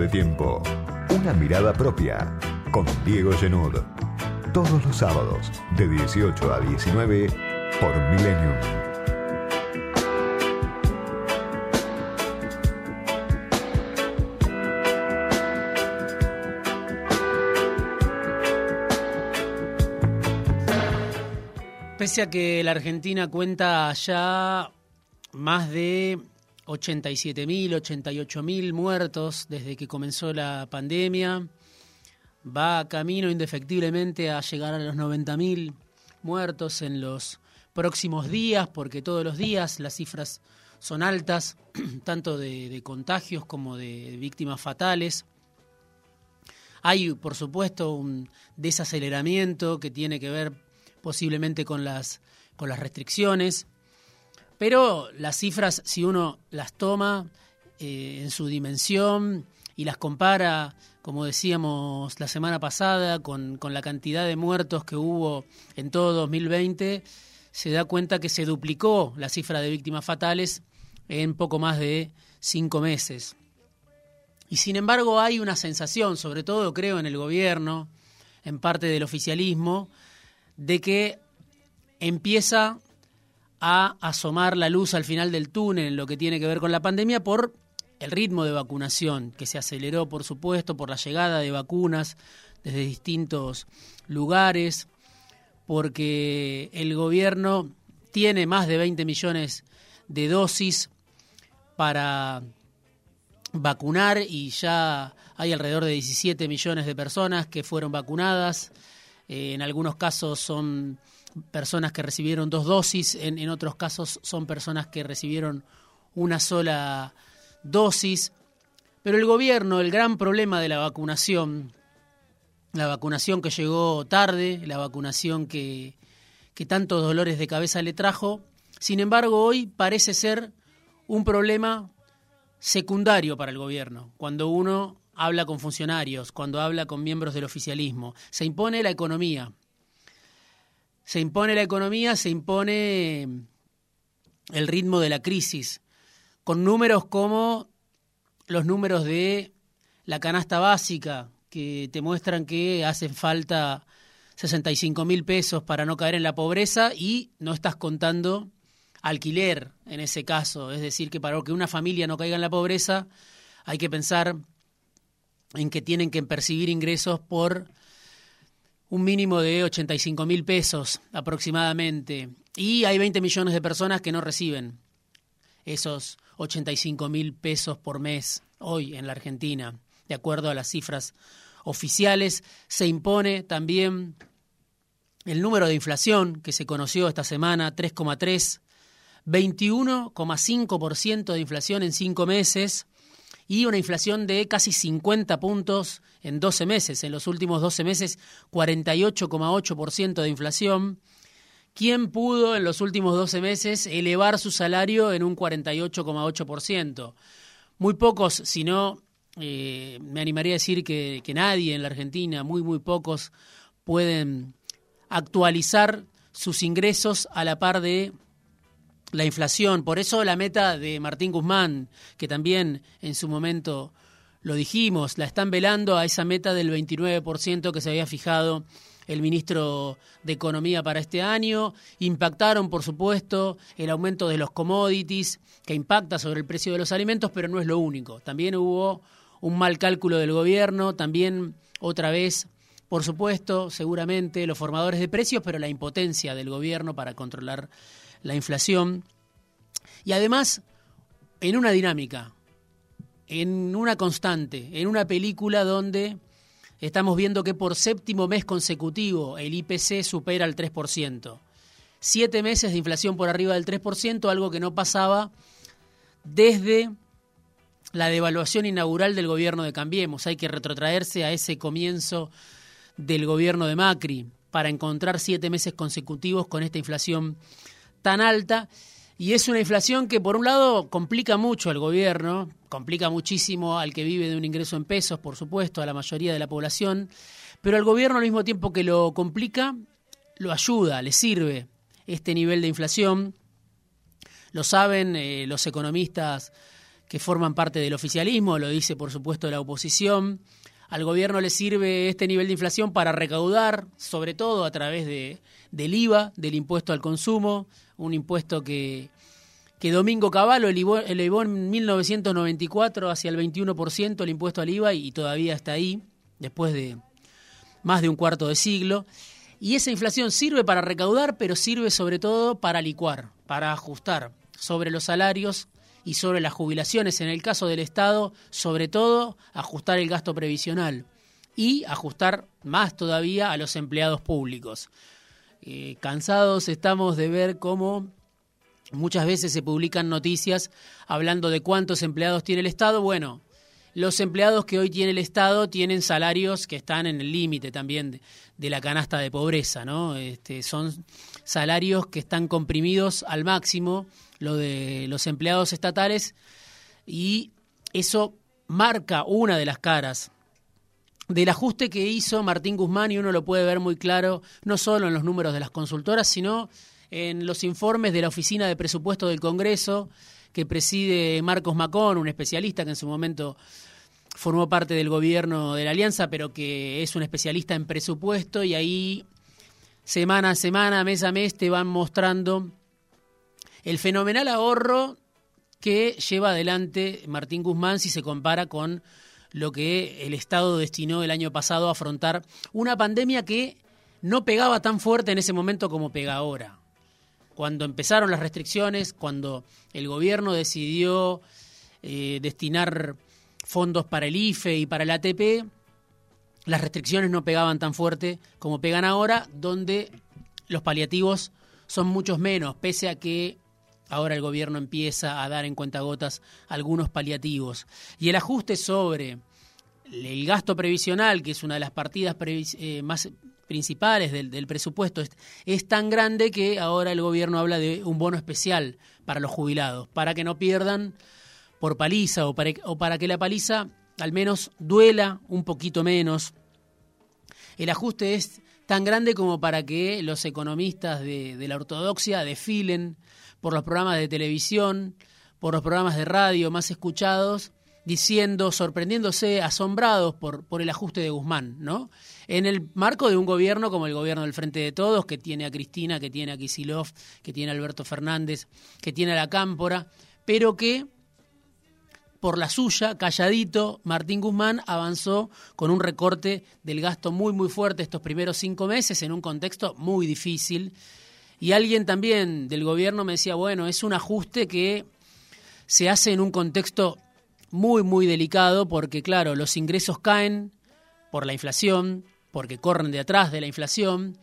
de tiempo. Una mirada propia. Con Diego Genud. Todos los sábados, de 18 a 19, por Millennium. Pese a que la Argentina cuenta ya más de 87.000, 88.000 muertos desde que comenzó la pandemia, va camino indefectiblemente a llegar a los 90.000 muertos en los próximos días, porque todos los días las cifras son altas, tanto de, de contagios como de víctimas fatales. Hay, por supuesto, un desaceleramiento que tiene que ver posiblemente con las, con las restricciones, pero las cifras, si uno las toma eh, en su dimensión y las compara, como decíamos la semana pasada, con, con la cantidad de muertos que hubo en todo 2020, se da cuenta que se duplicó la cifra de víctimas fatales en poco más de cinco meses. Y sin embargo hay una sensación, sobre todo creo en el gobierno, en parte del oficialismo, de que empieza a asomar la luz al final del túnel en lo que tiene que ver con la pandemia por el ritmo de vacunación, que se aceleró, por supuesto, por la llegada de vacunas desde distintos lugares, porque el gobierno tiene más de 20 millones de dosis para vacunar y ya hay alrededor de 17 millones de personas que fueron vacunadas. Eh, en algunos casos son personas que recibieron dos dosis, en, otros casos son personas que recibieron una sola dosis. Pero el gobierno, el gran problema de la vacunación, la vacunación que llegó tarde, la vacunación que, que tantos dolores de cabeza le trajo, sin embargo hoy parece ser un problema secundario para el gobierno, cuando uno habla con funcionarios, cuando habla con miembros del oficialismo. Se impone la economía. Se impone la economía, se impone el ritmo de la crisis, con números como los números de la canasta básica, que te muestran que hacen falta 65 mil pesos para no caer en la pobreza y no estás contando alquiler en ese caso. Es decir, que para que una familia no caiga en la pobreza hay que pensar en que tienen que percibir ingresos por un mínimo de 85 mil pesos aproximadamente. Y hay 20 millones de personas que no reciben esos 85 mil pesos por mes hoy en la Argentina. De acuerdo a las cifras oficiales, se impone también el número de inflación que se conoció esta semana, 3,3, 21,5% de inflación en cinco meses y una inflación de casi 50 puntos en 12 meses. En los últimos 12 meses, 48,8% de inflación. ¿Quién pudo en los últimos 12 meses elevar su salario en un 48,8%? Muy pocos, si no, eh, me animaría a decir que, que nadie en la Argentina, muy, muy pocos, pueden actualizar sus ingresos a la par de la inflación. Por eso la meta de Martín Guzmán, que también en su momento lo dijimos, la están velando a esa meta del 29% que se había fijado el ministro de Economía para este año. Impactaron, por supuesto, el aumento de los commodities, que impacta sobre el precio de los alimentos, pero no es lo único. También hubo un mal cálculo del gobierno, también otra vez, por supuesto, seguramente los formadores de precios, pero la impotencia del gobierno para controlar la inflación. Y además, en una dinámica, en una constante, en una película donde estamos viendo que por séptimo mes consecutivo el IPC supera el 3%. Siete meses de inflación por arriba del 3%, algo que no pasaba desde la devaluación inaugural del gobierno de Cambiemos. Hay que retrotraerse a ese comienzo del gobierno de Macri para encontrar siete meses consecutivos con esta inflación tan alta y es una inflación que por un lado complica mucho al gobierno, complica muchísimo al que vive de un ingreso en pesos, por supuesto, a la mayoría de la población, pero al gobierno al mismo tiempo que lo complica, lo ayuda, le sirve este nivel de inflación. Lo saben eh, los economistas que forman parte del oficialismo, lo dice por supuesto la oposición. Al gobierno le sirve este nivel de inflación para recaudar, sobre todo a través de, del IVA, del impuesto al consumo, un impuesto que, Domingo Cavallo elevó, en 1994 hacia el 21% el impuesto al IVA y todavía está ahí, después de más de un cuarto de siglo. Y esa inflación sirve para recaudar, pero sirve sobre todo para licuar, para ajustar sobre los salarios y sobre las jubilaciones, en el caso del Estado, sobre todo ajustar el gasto previsional y ajustar más todavía a los empleados públicos. Eh, cansados estamos de ver cómo muchas veces se publican noticias hablando de cuántos empleados tiene el Estado. Bueno, los empleados que hoy tiene el Estado tienen salarios que están en el límite también de, la canasta de pobreza, ¿no? Este, son salarios que están comprimidos al máximo lo de los empleados estatales y eso marca una de las caras del ajuste que hizo Martín Guzmán y uno lo puede ver muy claro no solo en los números de las consultoras, sino en los informes de la Oficina de Presupuesto del Congreso que preside Marcos Macón, un especialista que en su momento formó parte del gobierno de la Alianza, pero que es un especialista en presupuesto y ahí semana a semana, mes a mes te van mostrando el fenomenal ahorro que lleva adelante Martín Guzmán si se compara con lo que el Estado destinó el año pasado a afrontar una pandemia que no pegaba tan fuerte en ese momento como pega ahora. Cuando empezaron las restricciones, cuando el gobierno decidió eh, destinar fondos para el IFE y para el ATP, las restricciones no pegaban tan fuerte como pegan ahora, donde los paliativos son muchos menos, pese a que Ahora el gobierno empieza a dar en cuentagotas algunos paliativos. Y el ajuste sobre el gasto previsional, que es una de las partidas eh, más principales del, presupuesto, es, tan grande que ahora el gobierno habla de un bono especial para los jubilados, para que no pierdan por paliza o para, o para que la paliza al menos duela un poquito menos. El ajuste es tan grande como para que los economistas de, la ortodoxia desfilen por los programas de televisión, por los programas de radio más escuchados, diciendo, sorprendiéndose, asombrados por, por el ajuste de Guzmán, ¿no? En el marco de un gobierno como el gobierno del Frente de Todos, que tiene a Cristina, que tiene a Kisilov, que tiene a Alberto Fernández, que tiene a la Cámpora, pero que por la suya, calladito, Martín Guzmán avanzó con un recorte del gasto muy, muy fuerte estos primeros cinco meses en un contexto muy difícil. Y alguien también del gobierno me decía, bueno, es un ajuste que se hace en un contexto muy, muy delicado porque, claro, los ingresos caen por la inflación, porque corren de atrás de la inflación,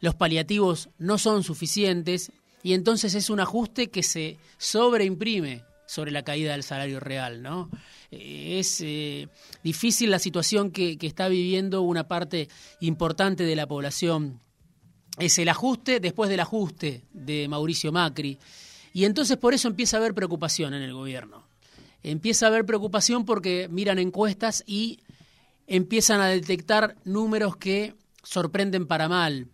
los paliativos no son suficientes y entonces es un ajuste que se sobreimprime sobre la caída del salario real, ¿no? Eh, es eh, difícil la situación que, que está viviendo una parte importante de la población es el ajuste después del ajuste de Mauricio Macri. Y entonces por eso empieza a haber preocupación en el gobierno. Empieza a haber preocupación porque miran encuestas y empiezan a detectar números que sorprenden para mal.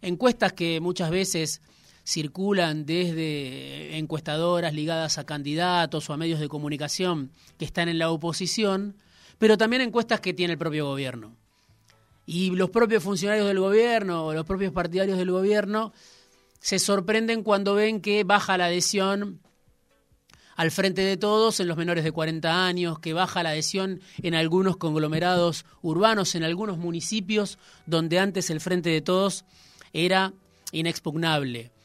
Encuestas que muchas veces circulan desde encuestadoras ligadas a candidatos o a medios de comunicación que están en la oposición, pero también encuestas que tiene el propio gobierno. Y los propios funcionarios del gobierno o los propios partidarios del gobierno se sorprenden cuando ven que baja la adhesión al frente de todos en los menores de 40 años, que baja la adhesión en algunos conglomerados urbanos, en algunos municipios donde antes el frente de todos era inexpugnable.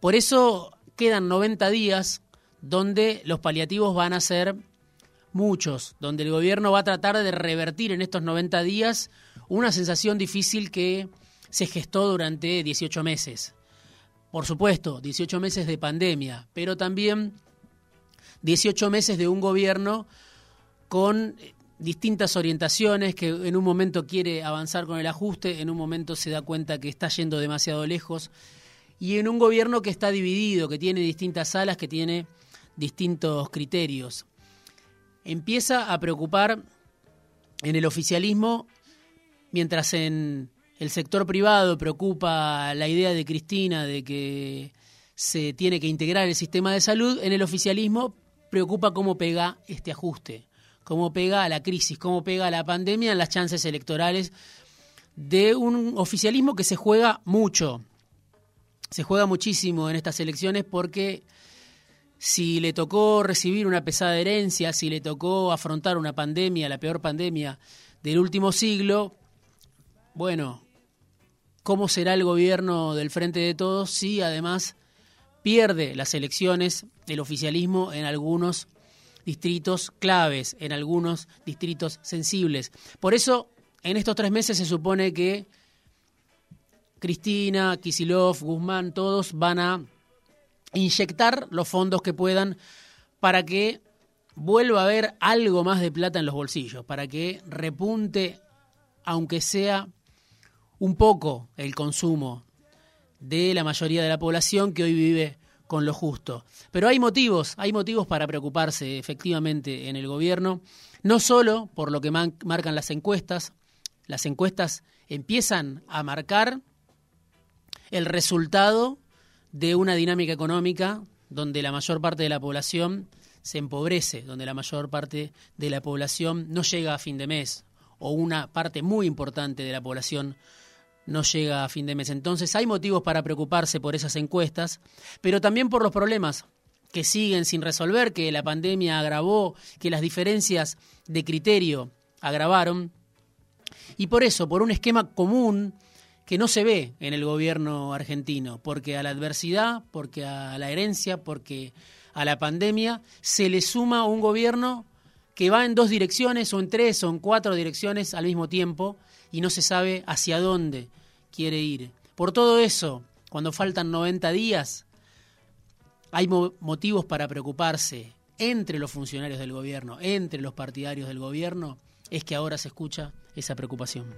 Por eso quedan 90 días donde los paliativos van a ser muchos, donde el gobierno va a tratar de revertir en estos 90 días una sensación difícil que se gestó durante 18 meses. Por supuesto, 18 meses de pandemia, pero también 18 meses de un gobierno con distintas orientaciones, que en un momento quiere avanzar con el ajuste, en un momento se da cuenta que está yendo demasiado lejos, y en un gobierno que está dividido, que tiene distintas salas, que tiene distintos criterios empieza a preocupar en el oficialismo, mientras en el sector privado preocupa la idea de Cristina de que se tiene que integrar el sistema de salud, en el oficialismo preocupa cómo pega este ajuste, cómo pega a la crisis, cómo pega a la pandemia en las chances electorales de un oficialismo que se juega mucho. Se juega muchísimo en estas elecciones porque si le tocó recibir una pesada herencia, si le tocó afrontar una pandemia, la peor pandemia del último siglo, bueno, ¿cómo será el gobierno del Frente de Todos si además pierde las elecciones el oficialismo en algunos distritos claves, en algunos distritos sensibles? Por eso, en estos tres meses se supone que Cristina, Kisilov, Guzmán, todos van a inyectar los fondos que puedan para que vuelva a haber algo más de plata en los bolsillos, para que repunte, aunque sea un poco, el consumo de la mayoría de la población que hoy vive con lo justo. Pero hay motivos, hay motivos para preocuparse efectivamente en el gobierno, no solo por lo que marcan las encuestas, las encuestas empiezan a marcar el resultado de una dinámica económica donde la mayor parte de la población se empobrece, donde la mayor parte de la población no llega a fin de mes, o una parte muy importante de la población no llega a fin de mes. Entonces hay motivos para preocuparse por esas encuestas, pero también por los problemas que siguen sin resolver, que la pandemia agravó, que las diferencias de criterio agravaron, y por eso, por un esquema común que no se ve en el gobierno argentino, porque a la adversidad, porque a la herencia, porque a la pandemia, se le suma un gobierno que va en dos direcciones o en tres o en cuatro direcciones al mismo tiempo y no se sabe hacia dónde quiere ir. Por todo eso, cuando faltan 90 días, hay motivos para preocuparse entre los funcionarios del gobierno, entre los partidarios del gobierno, es que ahora se escucha esa preocupación.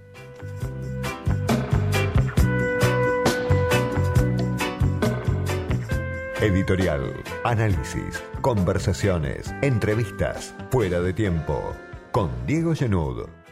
Editorial, análisis, conversaciones, entrevistas, fuera de tiempo, con Diego Genud.